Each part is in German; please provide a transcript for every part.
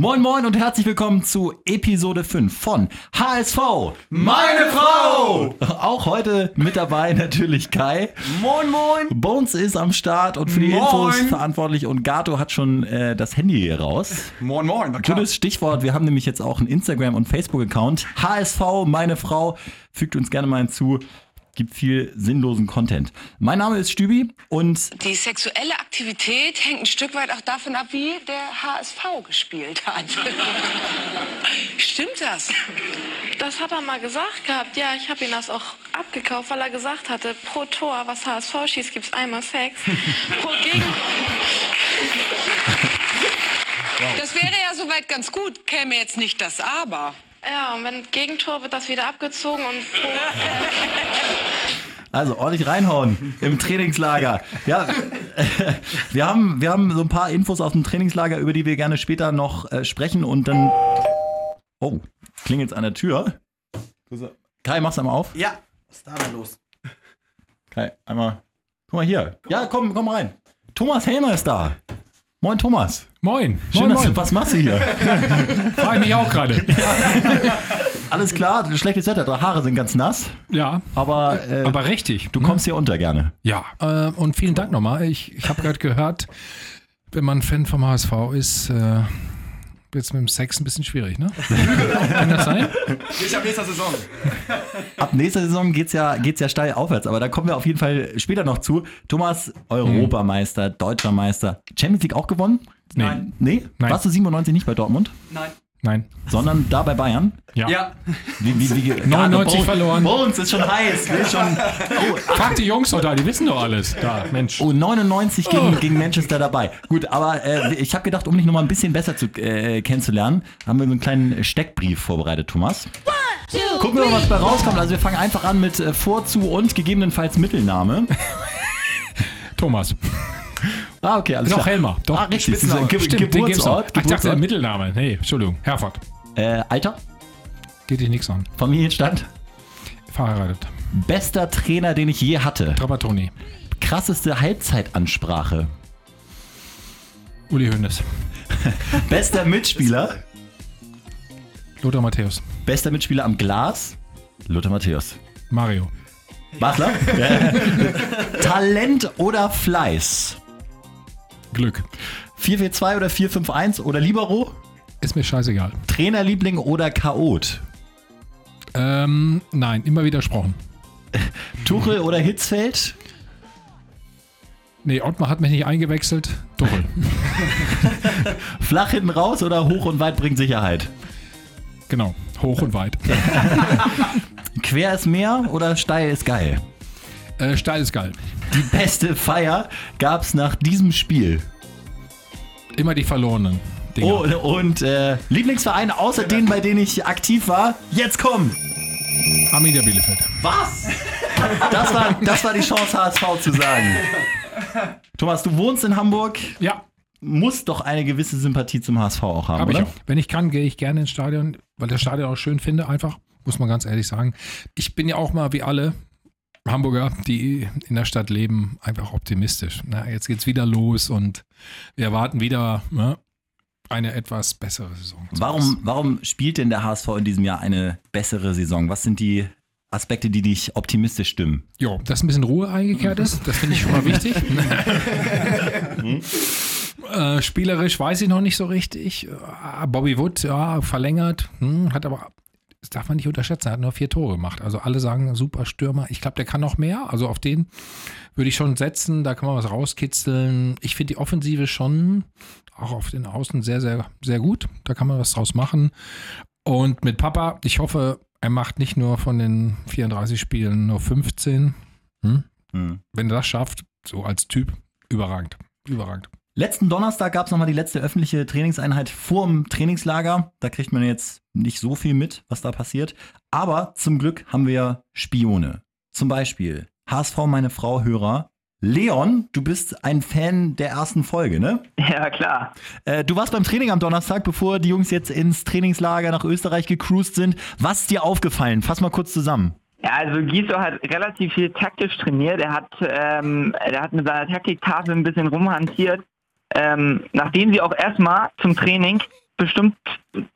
Moin Moin und herzlich willkommen zu Episode 5 von HSV, meine Frau! Auch heute mit dabei natürlich Kai. Moin Moin! Bones ist am Start und für die Moin. Infos verantwortlich und Gato hat schon äh, das Handy hier raus. Moin Moin. Gutes Stichwort, wir haben nämlich jetzt auch einen Instagram- und Facebook-Account. HSV, meine Frau, fügt uns gerne mal hinzu. Gibt viel sinnlosen Content. Mein Name ist Stübi und Die sexuelle Aktivität hängt ein Stück weit auch davon ab, wie der HSV gespielt hat. Stimmt das? Das hat er mal gesagt gehabt. Ja, ich habe ihm das auch abgekauft, weil er gesagt hatte, pro Tor, was HSV schießt, gibt es einmal Sex. pro Gegen Das wäre ja soweit ganz gut, käme jetzt nicht das Aber. Ja, und wenn Gegentor wird das wieder abgezogen und Also ordentlich reinhauen im Trainingslager. Ja, wir haben, wir haben so ein paar Infos aus dem Trainingslager, über die wir gerne später noch äh, sprechen und dann. Oh, klingelt's an der Tür. Kai, mach's einmal auf. Ja, was ist da denn los? Kai, einmal. Guck mal hier. Ja, komm, komm rein. Thomas Helmer ist da. Moin, Thomas. Moin. Schön, moin, dass du, moin. was machst du hier? Frage ich mich auch gerade. Alles klar, schlechtes Wetter, die Haare sind ganz nass, Ja, aber, äh, aber richtig. du kommst hier unter gerne. Ja, äh, und vielen Dank nochmal. Ich, ich habe gerade gehört, wenn man Fan vom HSV ist, äh, wird es mit dem Sex ein bisschen schwierig, ne? Kann das sein? Ich ab nächster Saison. Ab nächster Saison geht's ja, geht's ja steil aufwärts, aber da kommen wir auf jeden Fall später noch zu. Thomas, Europameister, Deutscher Meister, Champions League auch gewonnen? Nee. Nein. Nee? Nein. Warst du 97 nicht bei Dortmund, Nein. Nein. sondern da bei Bayern? Ja. Ja. Wie, wie, wie, 99 Bones- verloren. Bones ist schon heiß. Will schon, oh, Frag die Jungs doch da, die wissen doch alles. Da, Mensch. oh, 99 gegen, gegen Manchester dabei. Gut, aber äh, ich habe gedacht, um dich nochmal ein bisschen besser zu, äh, kennenzulernen, haben wir so einen kleinen Steckbrief vorbereitet, Thomas. Gucken wir mal, was bei rauskommt. Also wir fangen einfach an mit äh, Vorzu und gegebenenfalls Mittelname. Thomas. Ah, okay, alles Doch, klar. Helmer. Doch. Ah, richtig. Ein Ge Stimmt, den gibt's noch. Geburtsort. Ach, Ich dachte, Geburtsort. Mittelname. Nee, Entschuldigung. Herford. Äh, Alter, Geht dich nichts an. Familienstand. Verheiratet. Bester Trainer, den ich je hatte. Trapattoni. Krasseste Halbzeitansprache. Uli Hoeneß. Bester Mitspieler. Lothar Matthäus. Bester Mitspieler am Glas. Lothar Matthäus. Mario. Basler. Talent oder Fleiß. Glück. 4-4-2 oder 4-5-1 oder Libero. Ist mir scheißegal. Trainerliebling oder Chaot. Ähm, nein, immer widersprochen. Tuchel oder Hitzfeld. Nee, Ottmar hat mich nicht eingewechselt. Tuchel. Flach hinten raus oder hoch und weit bringt Sicherheit. genau. Hoch und weit. Quer ist mehr oder steil ist geil. Äh, steil ist geil. Die beste Feier gab's nach diesem Spiel. Immer die verlorenen. Dinger. Oh, und äh, Lieblingsverein außer denen, bei denen ich aktiv war. Jetzt komm! Arminia Bielefeld. Was? Das war, das war die Chance, HSV zu sagen. Thomas, du wohnst in Hamburg, Ja, musst doch eine gewisse Sympathie zum HSV auch haben, habe ich oder? auch. Wenn ich kann, gehe ich gerne ins Stadion, weil das Stadion auch schön finde, einfach. Muss man ganz ehrlich sagen. Ich bin ja auch mal wie alle Hamburger, die in der Stadt leben, einfach optimistisch. Na, jetzt geht's wieder los und wir erwarten wieder ne, eine etwas bessere Saison. Warum, warum spielt denn der HSV in diesem Jahr eine bessere Saison? Was sind die Aspekte, die dich optimistisch stimmen? Jo, dass ein bisschen Ruhe eingekehrt ist, das finde ich schon mal wichtig. äh, spielerisch weiß ich noch nicht so richtig. Äh, Bobby Wood, ja, verlängert, hm, hat aber, das darf man nicht unterschätzen, er hat nur vier Tore gemacht. Also alle sagen, super Stürmer. Ich glaube, der kann noch mehr. Also auf den würde ich schon setzen, da kann man was rauskitzeln. Ich finde die Offensive schon auch auf den Außen sehr, sehr, sehr gut. Da kann man was draus machen. Und mit Papa, ich hoffe, er macht nicht nur von den 34 Spielen nur 15. Hm? Hm. Wenn er das schafft, so als Typ, überragend. Überragend. Letzten Donnerstag gab es nochmal die letzte öffentliche Trainingseinheit vor dem Trainingslager. Da kriegt man jetzt nicht so viel mit, was da passiert. Aber zum Glück haben wir Spione. Zum Beispiel HSV, meine Frau, Hörer. Leon, du bist ein Fan der ersten Folge, ne? Ja, klar. Äh, du warst beim Training am Donnerstag, bevor die Jungs jetzt ins Trainingslager nach Österreich gecruised sind. Was ist dir aufgefallen? Fass mal kurz zusammen. Ja, also Giso hat relativ viel taktisch trainiert. Er hat, ähm, er hat mit seiner Taktiktafel ein bisschen rumhantiert. Ähm, nachdem sie auch erstmal zum Training bestimmt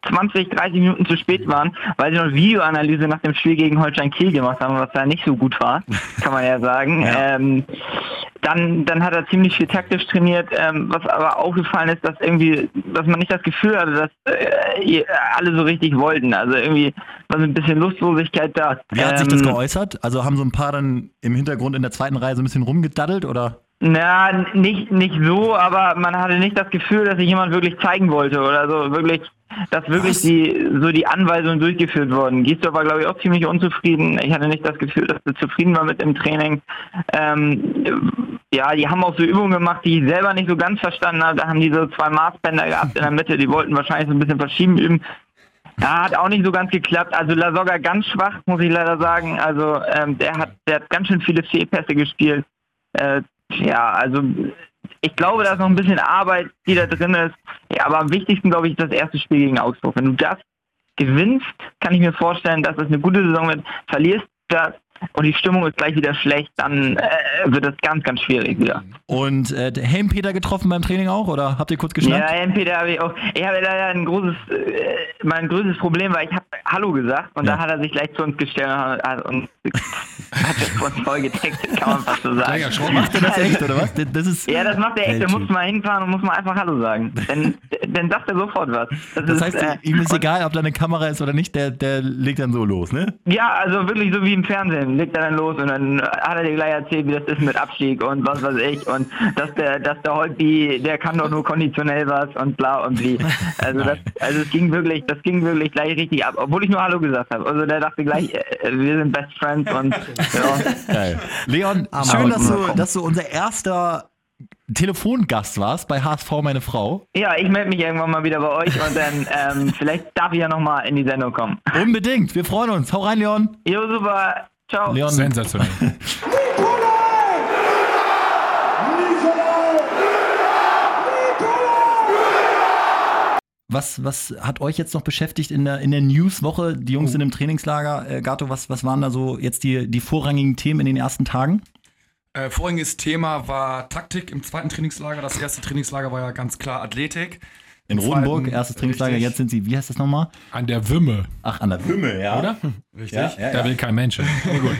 20, 30 Minuten zu spät waren, weil sie noch Videoanalyse nach dem Spiel gegen Holstein Kiel gemacht haben, was da nicht so gut war, kann man ja sagen. Ja. Ähm, dann, dann hat er ziemlich viel taktisch trainiert, ähm, was aber aufgefallen ist, dass irgendwie, dass man nicht das Gefühl hatte, dass äh, alle so richtig wollten. Also irgendwie war so ein bisschen Lustlosigkeit da. Wie hat sich das Ähm, geäußert? Also haben so ein paar dann im Hintergrund in der zweiten Reihe so ein bisschen rumgedaddelt oder? Na, nicht, nicht so, aber man hatte nicht das Gefühl, dass sich jemand wirklich zeigen wollte oder so, wirklich, dass wirklich Was? die, so die Anweisungen durchgeführt wurden. Gisdorf war, glaube ich, auch ziemlich unzufrieden. Ich hatte nicht das Gefühl, dass er zufrieden war mit dem Training. Ähm, ja, die haben auch so Übungen gemacht, die ich selber nicht so ganz verstanden habe. Da haben die so zwei Maßbänder gehabt in der Mitte, die wollten wahrscheinlich so ein bisschen verschieben üben. Ja, hat auch nicht so ganz geklappt. Also Lasogga ganz schwach, muss ich leider sagen. Also ähm, der hat, der hat ganz schön viele Fehlpässe gespielt. Äh, ja, also ich glaube, da ist noch ein bisschen Arbeit, die da drin ist. Ja, aber am wichtigsten, glaube ich, ist das erste Spiel gegen Augsburg. Wenn du das gewinnst, kann ich mir vorstellen, dass es eine gute Saison wird. Verlierst das und die Stimmung ist gleich wieder schlecht, dann äh, wird es ganz, ganz schwierig wieder. Und äh, der Helmpeter getroffen beim Training auch oder habt ihr kurz Ja, geschnappt? MP, da habe ich auch. Ich habe leider ein großes, äh, mein größtes Problem, weil ich habe Hallo gesagt und Ja. da hat er sich gleich zu uns gestellt und hat, und hat das uns voll getextet, kann man fast so sagen. Erschrocken. Macht er das echt oder was? Das ist, Ja, das macht er echt. Da muss man hinfahren und muss man einfach Hallo sagen. Dann, dann sagt er sofort was. Das ist, heißt, äh, ihm ist egal, ob da eine Kamera ist oder nicht, der, der legt dann so los, ne? Ja, also wirklich so wie im Fernsehen. Legt er dann los und dann hat er dir gleich erzählt, wie das ist mit Abstieg und was weiß ich. Und dass der, dass der Holtby, der kann doch nur konditionell was und bla und wie. Also das, also es ging wirklich, das ging wirklich gleich richtig ab, obwohl ich nur Hallo gesagt habe. Also der dachte gleich, äh, wir sind Best Friends und ja. Geil. Leon, schön, dass du, dass du unser erster Telefongast warst bei HSV Meine Frau. Ja, ich melde mich irgendwann mal wieder bei euch und dann ähm, vielleicht darf ich ja nochmal in die Sendung kommen. Unbedingt, wir freuen uns. Hau rein, Leon. Jo, super. Ciao. Leon, Sensationell. was, was hat euch jetzt noch beschäftigt in der, in der Newswoche? Die Jungs sind im Trainingslager. Äh, Gato, was, was waren da so jetzt die, die vorrangigen Themen in den ersten Tagen? Äh, voriges Thema war Taktik im zweiten Trainingslager. Das erste Trainingslager war ja ganz klar Athletik. In Rodenburg, erstes Trainingslager. richtig. Jetzt sind sie, wie heißt das nochmal? An der Wümme, Ach, an der Wümme, ja. oder? Richtig. Ja, ja, Da ja. will kein Mensch. Gut.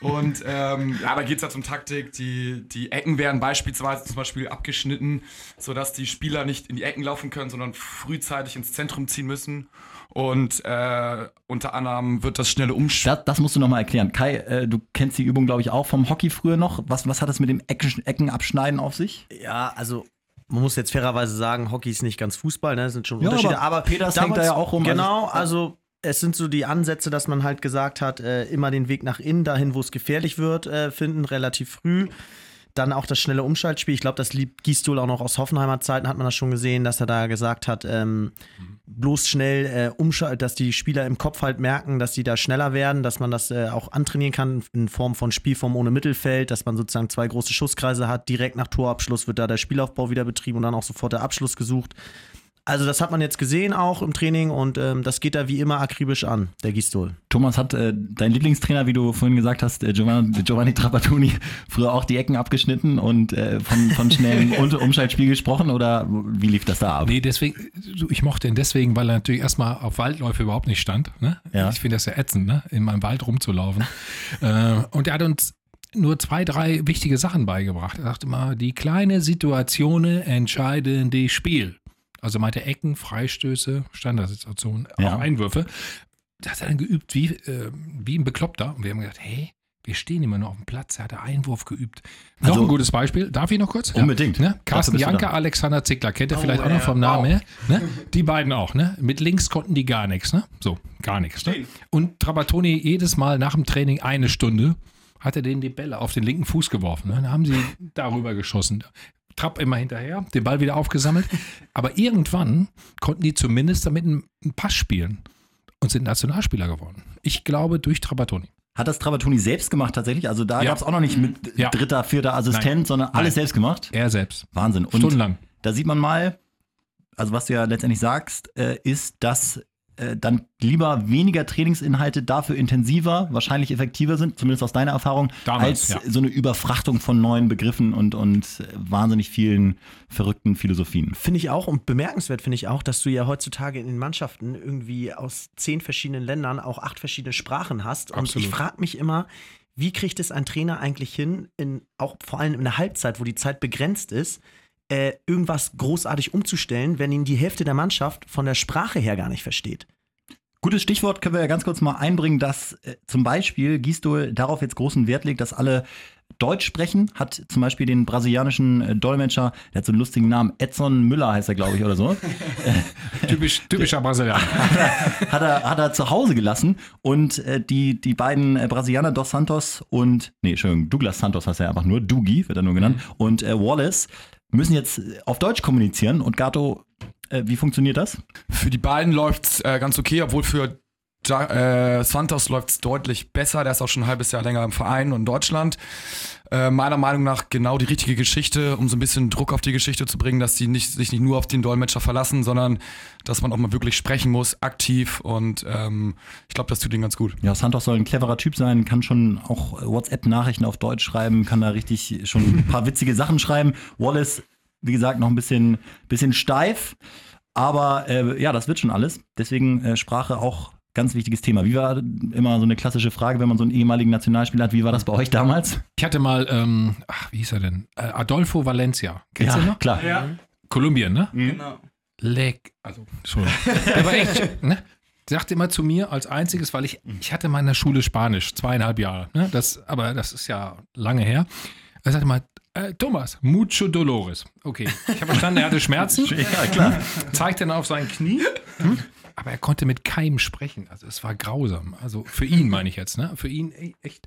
Und ähm, ja, da geht es ja zum Taktik. Die, die Ecken werden beispielsweise zum Beispiel abgeschnitten, sodass die Spieler nicht in die Ecken laufen können, sondern frühzeitig ins Zentrum ziehen müssen. Und äh, unter anderem wird das schnelle Umschalten. Das, das musst du nochmal erklären. Kai, äh, du kennst die Übung, glaube ich, auch vom Hockey früher noch. Was, was hat es mit dem Ecken, Eckenabschneiden auf sich? Ja, also man muss jetzt fairerweise sagen, Hockey ist nicht ganz Fußball, ne? Das sind schon Ja, Unterschiede. aber Aber, Peters hängt da ja auch rum, Genau, also- also es sind so die Ansätze, dass man halt gesagt hat, äh, immer den Weg nach innen, dahin, wo es gefährlich wird, äh, finden, relativ früh. Dann auch das schnelle Umschaltspiel. Ich glaube, das liebt Gistol auch noch aus Hoffenheimer Zeiten, hat man das schon gesehen, dass er da gesagt hat, ähm, bloß schnell äh, umschalten, dass die Spieler im Kopf halt merken, dass die da schneller werden, dass man das äh, auch antrainieren kann in Form von Spielform ohne Mittelfeld, dass man sozusagen zwei große Schusskreise hat. Direkt nach Torabschluss wird da der Spielaufbau wieder betrieben und dann auch sofort der Abschluss gesucht. Also das hat man jetzt gesehen auch im Training und ähm, das geht da wie immer akribisch an, der Gistol. Thomas hat äh, dein Lieblingstrainer, wie du vorhin gesagt hast, äh, Giovanni, Giovanni Trapattoni, früher auch die Ecken abgeschnitten und äh, von, von schnellem Umschaltspiel gesprochen oder wie lief das da ab? Nee, deswegen, ich mochte ihn deswegen, weil er natürlich erstmal auf Waldläufe überhaupt nicht stand. Ne? Ja. Ich finde das ja ätzend, ne? in meinem Wald rumzulaufen. äh, und er hat uns nur zwei, drei wichtige Sachen beigebracht. Er sagte mal, die kleine Situationen entscheiden das Spiel. Also meinte Ecken, Freistöße, Standardsituationen, Ja. auch Einwürfe. Das hat er dann geübt wie, äh, wie ein Bekloppter. Und wir haben gedacht, hey, wir stehen immer nur auf dem Platz. Er hat Einwurf geübt. Noch Also- ein gutes Beispiel. Darf ich noch kurz? Unbedingt. Ne? Dafür Carsten Janke. Alexander Zickler, kennt ihr vielleicht Oh, auch noch ja. vom Namen her. Ne? Die beiden auch, ne? Mit links konnten die gar nichts, ne? So, gar nichts. Ne? Und Trapattoni jedes Mal nach dem Training eine Stunde hat er denen die Bälle auf den linken Fuß geworfen. Ne? Dann haben sie darüber geschossen. Trapp immer hinterher, den Ball wieder aufgesammelt. Aber irgendwann konnten die zumindest damit einen Pass spielen und sind Nationalspieler geworden. Ich glaube durch Trapattoni. Hat das Trapattoni selbst gemacht tatsächlich? Also da Ja. gab es auch noch nicht mit Ja. dritter, vierter Assistent, Nein. sondern alles Nein. selbst gemacht? Er selbst. Wahnsinn. Und Stundenlang. da sieht man mal, also was du ja letztendlich sagst, äh, ist, dass äh, dann lieber weniger Trainingsinhalte, dafür intensiver, wahrscheinlich effektiver sind, zumindest aus deiner Erfahrung, Damals, als ja. so eine Überfrachtung von neuen Begriffen und, und wahnsinnig vielen verrückten Philosophien. Finde ich auch und bemerkenswert finde ich auch, dass du ja heutzutage in den Mannschaften irgendwie aus zehn verschiedenen Ländern auch acht verschiedene Sprachen hast. Und Absolut. ich frage mich immer, wie kriegt es ein Trainer eigentlich hin, in, auch vor allem in der Halbzeit, wo die Zeit begrenzt ist, äh, irgendwas großartig umzustellen, wenn ihn die Hälfte der Mannschaft von der Sprache her gar nicht versteht. Gutes Stichwort können wir ja ganz kurz mal einbringen, dass äh, zum Beispiel Gisdol darauf jetzt großen Wert legt, dass alle Deutsch sprechen, hat zum Beispiel den brasilianischen äh, Dolmetscher, der hat so einen lustigen Namen, Edson Müller heißt er, glaube ich, oder so, Typisch, typischer Brasilianer. hat er, hat er zu Hause gelassen. Und äh, die, die beiden äh, Brasilianer, Dos Santos und, nee, Entschuldigung, Douglas Santos heißt er einfach nur, Dougie wird er nur genannt, und äh, Wallace müssen jetzt auf Deutsch kommunizieren. Und Gato, wie funktioniert das? Für die beiden läuft's äh, ganz okay, obwohl für ja, äh, Santos läuft's deutlich besser. Der ist auch schon ein halbes Jahr länger im Verein und in Deutschland. Äh, meiner Meinung nach genau die richtige Geschichte, um so ein bisschen Druck auf die Geschichte zu bringen, dass die nicht, sich nicht nur auf den Dolmetscher verlassen, sondern dass man auch mal wirklich sprechen muss, aktiv. Und ähm, ich glaube, das tut ihnen ganz gut. Ja, Santos soll ein cleverer Typ sein, kann schon auch WhatsApp-Nachrichten auf Deutsch schreiben, kann da richtig schon ein paar witzige Sachen schreiben. Wallace, wie gesagt, noch ein bisschen, bisschen steif, aber äh, ja, das wird schon alles. Deswegen äh, Sprache auch ganz wichtiges Thema. Wie war immer so eine klassische Frage, wenn man so einen ehemaligen Nationalspieler hat, wie war das bei euch damals? Ich hatte mal, ähm, ach, wie hieß er denn? Äh, Adolfo Valencia. Kennst du ihn noch? klar. Kolumbien, ne? Genau. Leck. Also, Entschuldigung. Der war echt, ne? Sagte immer zu mir als einziges, weil ich, ich hatte mal in der Schule Spanisch, zweieinhalb Jahre, ne? Das, aber das ist ja lange her. Er sagte mal, äh, Thomas, mucho dolores. Okay. Ich habe verstanden, er hatte Schmerzen. Ja, klar. Zeigte dann auf sein Knie. Hm? Aber er konnte mit keinem sprechen. Also es war grausam. Also für ihn meine ich jetzt, ne? Für ihn echt,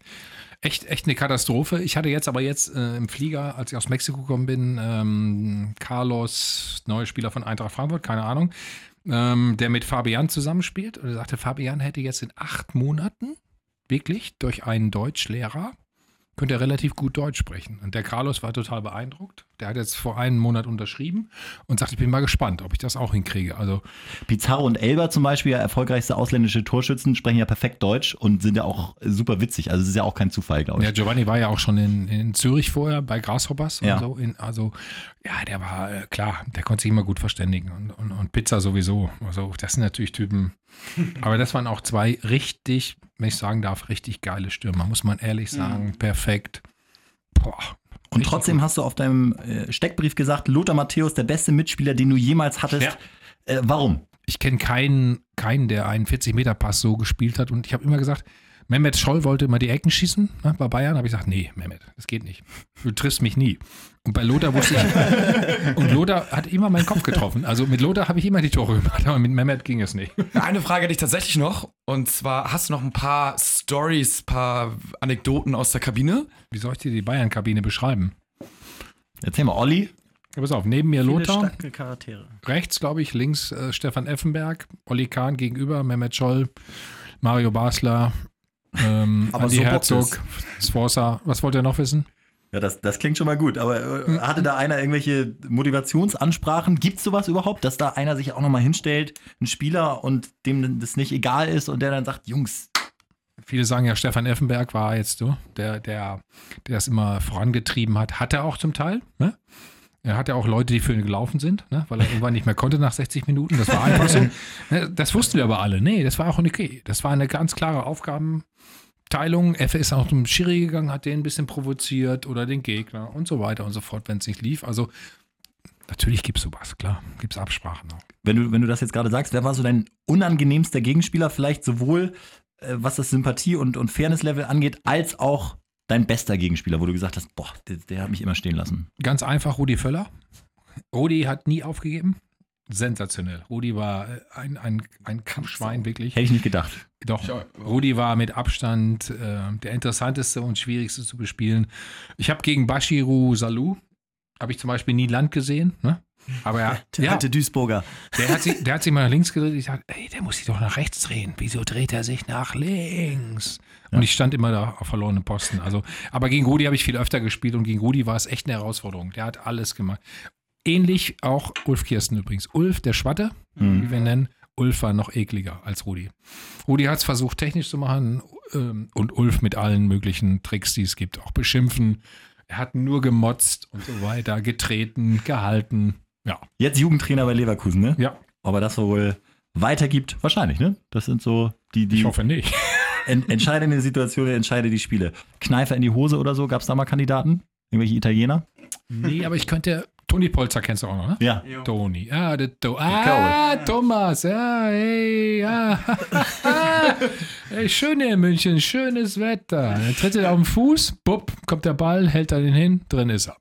echt, echt eine Katastrophe. Ich hatte jetzt aber jetzt äh, im Flieger, als ich aus Mexiko gekommen bin, ähm, Carlos, neuer Spieler von Eintracht Frankfurt, keine Ahnung, ähm, der mit Fabian zusammenspielt. Und er sagte, Fabian hätte jetzt in acht Monaten wirklich durch einen Deutschlehrer könnte er relativ gut Deutsch sprechen. Und der Carlos war total beeindruckt. Der hat jetzt vor einem Monat unterschrieben und sagt, ich bin mal gespannt, ob ich das auch hinkriege. Also Pizarro und Elber zum Beispiel, ja, erfolgreichste ausländische Torschützen, sprechen ja perfekt Deutsch und sind ja auch super witzig. Also es ist ja auch kein Zufall, glaube ich. Ja, Giovanni war ja auch schon in, in Zürich vorher bei Grasshoppers Ja. und so. In, also, ja, der war äh, klar, der konnte sich immer gut verständigen. Und, und, und Pizza sowieso. Also, das sind natürlich Typen. Aber das waren auch zwei richtig, wenn ich sagen darf, richtig geile Stürmer, muss man ehrlich sagen. Perfekt. Boah. Und richtig trotzdem hast du auf deinem äh, Steckbrief gesagt, Lothar Matthäus, der beste Mitspieler, den du jemals hattest. Ja. Äh, warum? ich kenne keinen, keinen, der einen 40-Meter-Pass so gespielt hat. Und ich habe immer gesagt, Mehmet Scholl wollte immer die Ecken schießen ne, bei Bayern. habe ich gesagt, nee, Mehmet, das geht nicht. Du triffst mich nie. Und bei Lothar wusste ich. und Lothar hat immer meinen Kopf getroffen. Also mit Lothar habe ich immer die Tore gemacht, aber mit Mehmet ging es nicht. Eine Frage hätte ich tatsächlich noch. Und zwar, hast du noch ein paar Stories, paar Anekdoten aus der Kabine? Wie soll ich dir die Bayern-Kabine beschreiben? Erzähl mal, Olli. Ja, pass auf, neben mir Viele Lothar, rechts, glaube ich, links äh, Stefan Effenberg, Olli Kahn gegenüber, Mehmet Scholl, Mario Basler, ähm, Aber Andi so Herzog, Sforza. Was wollt ihr noch wissen? Ja, das, das klingt schon mal gut. Aber äh, hatte da einer irgendwelche Motivationsansprachen? Gibt es sowas überhaupt, dass da einer sich auch nochmal hinstellt, ein Spieler, und dem das nicht egal ist und der dann sagt, Jungs, Viele sagen ja, Stefan Effenberg war jetzt so, der, der, der das immer vorangetrieben hat. Hat er auch zum Teil. Ne? Er hatte auch Leute, die für ihn gelaufen sind, ne? weil er irgendwann nicht mehr konnte nach 60 Minuten. Das war einfach so. Ne, Das wussten wir aber alle. Nee, das war auch okay. Das war eine ganz klare Aufgabenteilung. Effe ist auch zum Schiri gegangen, hat den ein bisschen provoziert oder den Gegner und so weiter und so fort, wenn es nicht lief. Also natürlich gibt es sowas, klar. Gibt es Absprachen auch. wenn du, wenn du das jetzt gerade sagst, wer war so dein unangenehmster Gegenspieler? Vielleicht sowohl, äh, was das Sympathie- und, und Fairness-Level angeht, als auch dein bester Gegenspieler, wo du gesagt hast, boah, der, der hat mich immer stehen lassen. Ganz einfach Rudi Völler. Rudi hat nie aufgegeben. Sensationell. Rudi war äh, ein, ein, ein Kampfschwein, wirklich. Hätte ich nicht gedacht. Doch. Rudi war mit Abstand äh, der interessanteste und schwierigste zu bespielen. Ich habe gegen Bashiru Salou, habe ich zum Beispiel nie Land gesehen. Ne? Aber er, Der ja, alte Duisburger. der, hat sich, der hat sich mal nach links gedreht. Ich dachte, ey, der muss sich doch nach rechts drehen. Wieso dreht er sich nach links? Und ich stand immer da auf verlorenen Posten. Also, aber gegen Rudi habe ich viel öfter gespielt und gegen Rudi war es echt eine Herausforderung. Der hat alles gemacht. Ähnlich auch Ulf Kirsten übrigens. Ulf, der Schwatte, wie wir nennen. Ulf war noch ekliger als Rudi. Rudi hat es versucht, technisch zu machen ähm, und Ulf mit allen möglichen Tricks, die es gibt, auch beschimpfen. Er hat nur gemotzt und so weiter, getreten, gehalten. Ja. Jetzt Jugendtrainer bei Leverkusen, ne? Ja. Aber das wohl weitergibt, wahrscheinlich, ne? Das sind so die, die Ich hoffe nicht. en entscheidende Situationen, entscheide die Spiele. Kneifer in die Hose oder so, gab es da mal Kandidaten? Irgendwelche Italiener? Nee, aber ich könnte. Toni Polzer kennst du auch noch, ne? Ja. Toni. Ah, der to ah Thomas. Ja, hey, ja. hey, schön hier in München, schönes Wetter. Dann tritt er auf den Fuß, bupp, kommt der Ball, hält er den hin, drin ist er.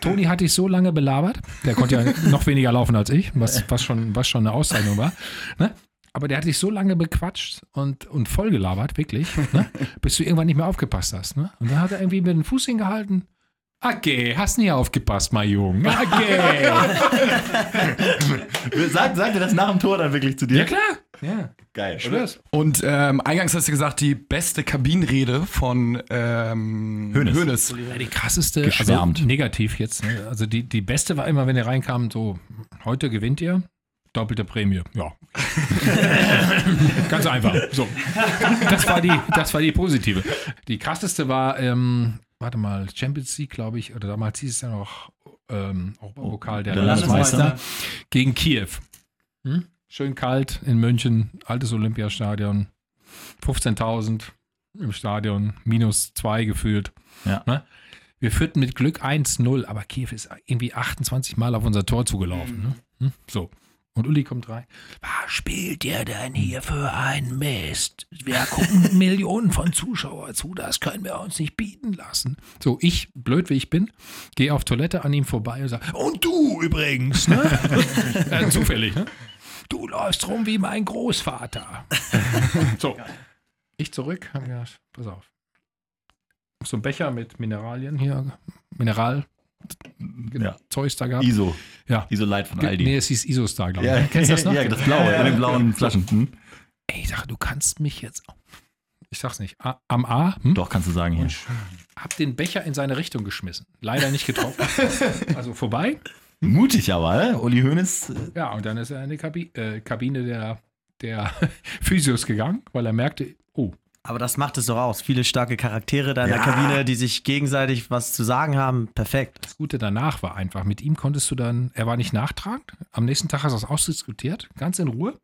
Toni hatte ich so lange belabert, der konnte ja noch weniger laufen als ich, was, was, schon, was schon eine Auszeichnung war. Ne? Aber der hat dich so lange bequatscht und, und voll gelabert, wirklich, ne? bis du irgendwann nicht mehr aufgepasst hast. Ne? Und dann hat er irgendwie mit dem Fuß hingehalten. Okay, hast nie aufgepasst, mein Junge. Okay. Sagt, sagt er das nach dem Tor dann wirklich zu dir? ja, klar. Ja, Geil. schwör's. Und ähm, eingangs hast du gesagt, die beste Kabinenrede von ähm. Hoeneß. Ja, die krasseste, Geschwärmt. also negativ jetzt. Ne? Also die, die beste war immer, wenn er reinkam, so, heute gewinnt ihr, doppelte Prämie. Ja. Ganz einfach. So. Das war die, das war die positive. Die krasseste war, ähm, warte mal, Champions League, glaube ich, oder damals hieß es ja noch ähm, Europapokal der, der Landesmeister Landesmeister. gegen Kiew. Hm? Schön kalt in München, altes Olympiastadion, 15.000 im Stadion, minus zwei gefühlt. Ja. Ne? Wir führten mit Glück 1-0, aber Kiew ist irgendwie 28 Mal auf unser Tor zugelaufen. Ne? Hm? So. Und Uli kommt rein. Was spielt ihr denn hier für ein Mist? Wir gucken Millionen von Zuschauern zu, das können wir uns nicht bieten lassen. So, ich, blöd wie ich bin, gehe auf Toilette an ihm vorbei und sage, und du übrigens, ne? äh, zufällig, ne? Du läufst rum wie mein Großvater. so. Ich zurück, hab gedacht, pass auf. So ein Becher mit Mineralien hier, Mineral, Ja. Zeugs da gehabt. ISO. Ja. ISO Light von Aldi. Nee, es hieß Isostar, glaube ich. ja, Kennst du das noch? Ja, das blaue, in den blauen Flaschen. Hm? Ey, ich sag, du kannst mich jetzt. Ich sag's nicht. A, am A, hm? Doch, kannst du sagen hier. hab den Becher in seine Richtung geschmissen. Leider nicht getroffen. also vorbei. Mutig aber, äh? Uli Hoeneß. äh, Ja, und dann ist er in die Kabi äh, Kabine der, der Physios gegangen, weil er merkte, oh, Aber das macht es doch aus. Viele starke Charaktere da in der Ja. Kabine, die sich gegenseitig was zu sagen haben. Perfekt. das Gute danach war einfach, mit ihm konntest du dann, er war nicht nachtragend. Am nächsten Tag hast du das ausdiskutiert, ganz in Ruhe.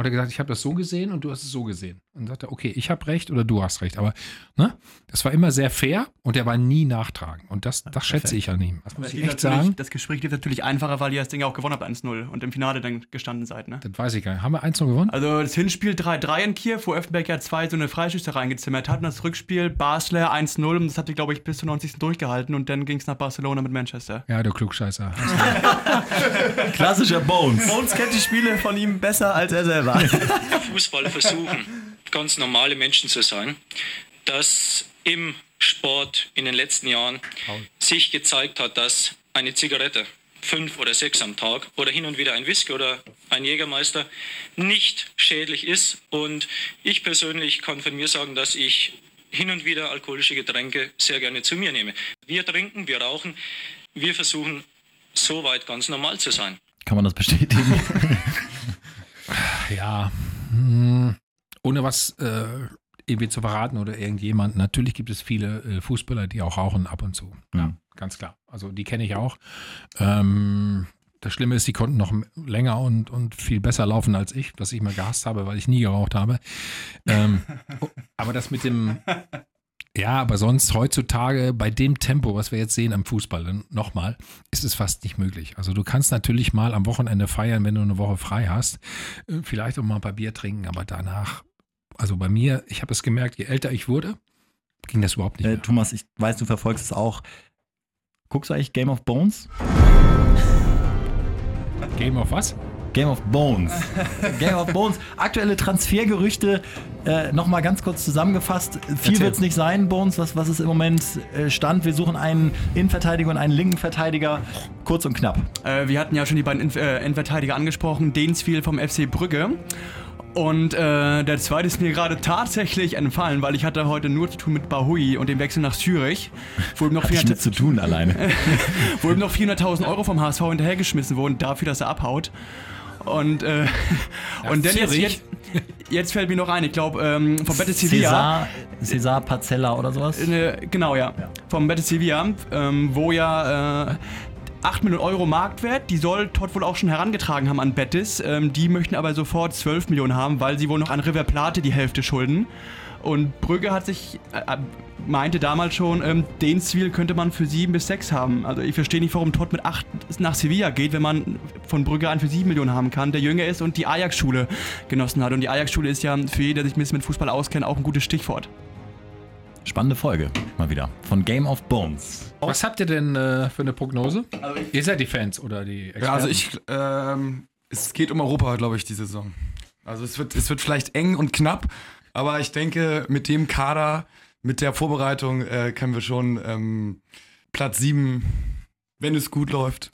Und er hat gesagt, ich habe das so gesehen und du hast es so gesehen. Und dann sagt er, okay, ich habe recht oder du hast recht. Aber ne, das war immer sehr fair und er war nie nachtragend. Und das, das schätze ich an ihm. Das muss Das, ich echt sagen. das Gespräch lief natürlich einfacher, weil ihr das Ding ja auch gewonnen habt 1-0 und im Finale dann gestanden seid. Ne? Das weiß ich gar nicht. Haben wir 1 gewonnen? Also das Hinspiel 3-3 in Kiew, wo Effenberg ja zwei so eine Freischüsse reingezimmert hat. Und das Rückspiel Basler 1-0 und das hat die, glaube ich, bis zur 90. durchgehalten und dann ging es nach Barcelona mit Manchester. Ja, du Klugscheißer. Klassischer Bones. Bones kennt die Spiele von ihm besser als er selber. Fußball versuchen, ganz normale Menschen zu sein, dass im Sport in den letzten Jahren sich gezeigt hat, dass eine Zigarette, fünf oder sechs am Tag oder hin und wieder ein Whisky oder ein Jägermeister nicht schädlich ist. Und ich persönlich kann von mir sagen, dass ich hin und wieder alkoholische Getränke sehr gerne zu mir nehme. Wir trinken, wir rauchen, wir versuchen, so weit ganz normal zu sein. Kann man das bestätigen? Ja, hm, ohne was äh, irgendwie zu verraten oder irgendjemand. Natürlich gibt es viele äh, Fußballer, die auch rauchen ab und zu. Ja, Mhm. ganz klar. Also die kenne ich auch. Ähm, das Schlimme ist, die konnten noch länger und, und viel besser laufen als ich, was ich mal gehasst habe, weil ich nie geraucht habe. Ähm, aber das mit dem, ja, aber sonst heutzutage bei dem Tempo, was wir jetzt sehen am Fußball, nochmal, ist es fast nicht möglich. Also du kannst natürlich mal am Wochenende feiern, wenn du eine Woche frei hast, äh, vielleicht auch mal ein paar Bier trinken, aber danach, also bei mir, ich habe es gemerkt, je älter ich wurde, ging das überhaupt nicht äh. Thomas, ich weiß, du verfolgst es auch. Guckst du eigentlich Game of Bones? Game of was? Game of Bones. Game of Bones. Aktuelle Transfergerüchte. Äh, Nochmal ganz kurz zusammengefasst. Viel wird es nicht sein, Bones. Was, was ist im Moment äh, Stand? Wir suchen einen Innenverteidiger und einen linken Verteidiger. Kurz und knapp. Äh, wir hatten ja schon die beiden Inf äh, Endverteidiger angesprochen, Densfield vom FC Brügge. Und äh, der zweite ist mir gerade tatsächlich entfallen, weil ich hatte heute nur zu tun mit Bahui und dem Wechsel nach Zürich, wo ihm noch Hat ich 400 mit zu tun alleine. wo ihm noch 400.000 Euro vom HSV hinterhergeschmissen wurden dafür, dass er abhaut. Und, äh, Und dann jetzt, jetzt, jetzt fällt mir noch ein, ich glaube, ähm, vom Betis Sevilla. Cesar, Parzella oder sowas. Äh, genau, ja. Vom Betis Sevilla, ähm, wo ja äh, 8 Millionen Euro Marktwert, die soll Todd wohl auch schon herangetragen haben an Betis. Ähm, die möchten aber sofort 12 Millionen haben, weil sie wohl noch an River Plate die Hälfte schulden. Und Brügge hat sich, äh, meinte damals schon, ähm, den Ziel könnte man für 7 bis 6 haben. Also ich verstehe nicht, warum Todd mit 8 nach Sevilla geht, wenn man von Brügge an für 7 Millionen haben kann, der jünger ist und die Ajax-Schule genossen hat. Und die Ajax-Schule ist ja für jeden, der sich ein bisschen mit Fußball auskennt, auch ein gutes Stichwort. Spannende Folge, mal wieder. Von Game of Bones. Was habt ihr denn äh, für eine Prognose? ihr seid die Fans oder die Experten? Ja, also ich, ähm, es geht um Europa, glaube ich, die Saison. Also es wird, es wird vielleicht eng und knapp, aber ich denke, mit dem Kader, mit der Vorbereitung äh, können wir schon ähm, Platz 7, wenn es gut läuft.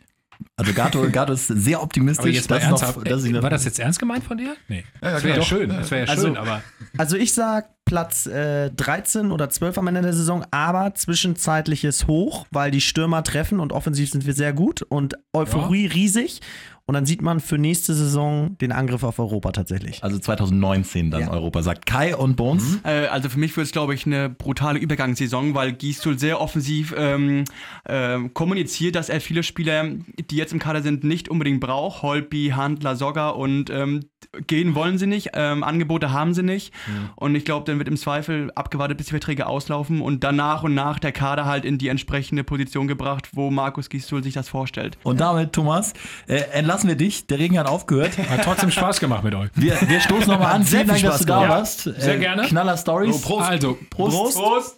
Also Gato, Gato ist sehr optimistisch. aber jetzt mal dass noch- dass ich noch- war das jetzt ernst gemeint von dir? Nee. Ja, ja, das wäre ja schön. Das wäre ja Also- schön, aber Also ich sag Platz äh, 13 oder 12 am Ende der Saison, aber zwischenzeitliches Hoch, weil die Stürmer treffen und offensiv sind wir sehr gut und Euphorie riesig. Und dann sieht man für nächste Saison den Angriff auf Europa tatsächlich. Also 2019 dann Ja. Europa, sagt Kai und Bones. Äh, also für mich wird es, glaube ich, eine brutale Übergangssaison, weil Gistul sehr offensiv ähm, ähm, kommuniziert, dass er viele Spieler, die jetzt im Kader sind, nicht unbedingt braucht. Holpi, Handler, Sogger und ähm, gehen wollen sie nicht, ähm, Angebote haben sie nicht. Und ich glaube, dann wird im Zweifel abgewartet, bis die Verträge auslaufen und dann nach und nach der Kader halt in die entsprechende Position gebracht, wo Markus Gistul sich das vorstellt. Und damit, Thomas, äh, entlassen wir dich. Der Regen hat aufgehört. hat trotzdem Spaß gemacht mit euch. Wir, wir stoßen nochmal an. Sehr Vielen Dank, viel dass du Spaß da warst. sehr gerne. Knaller Stories. Also, Prost. Prost!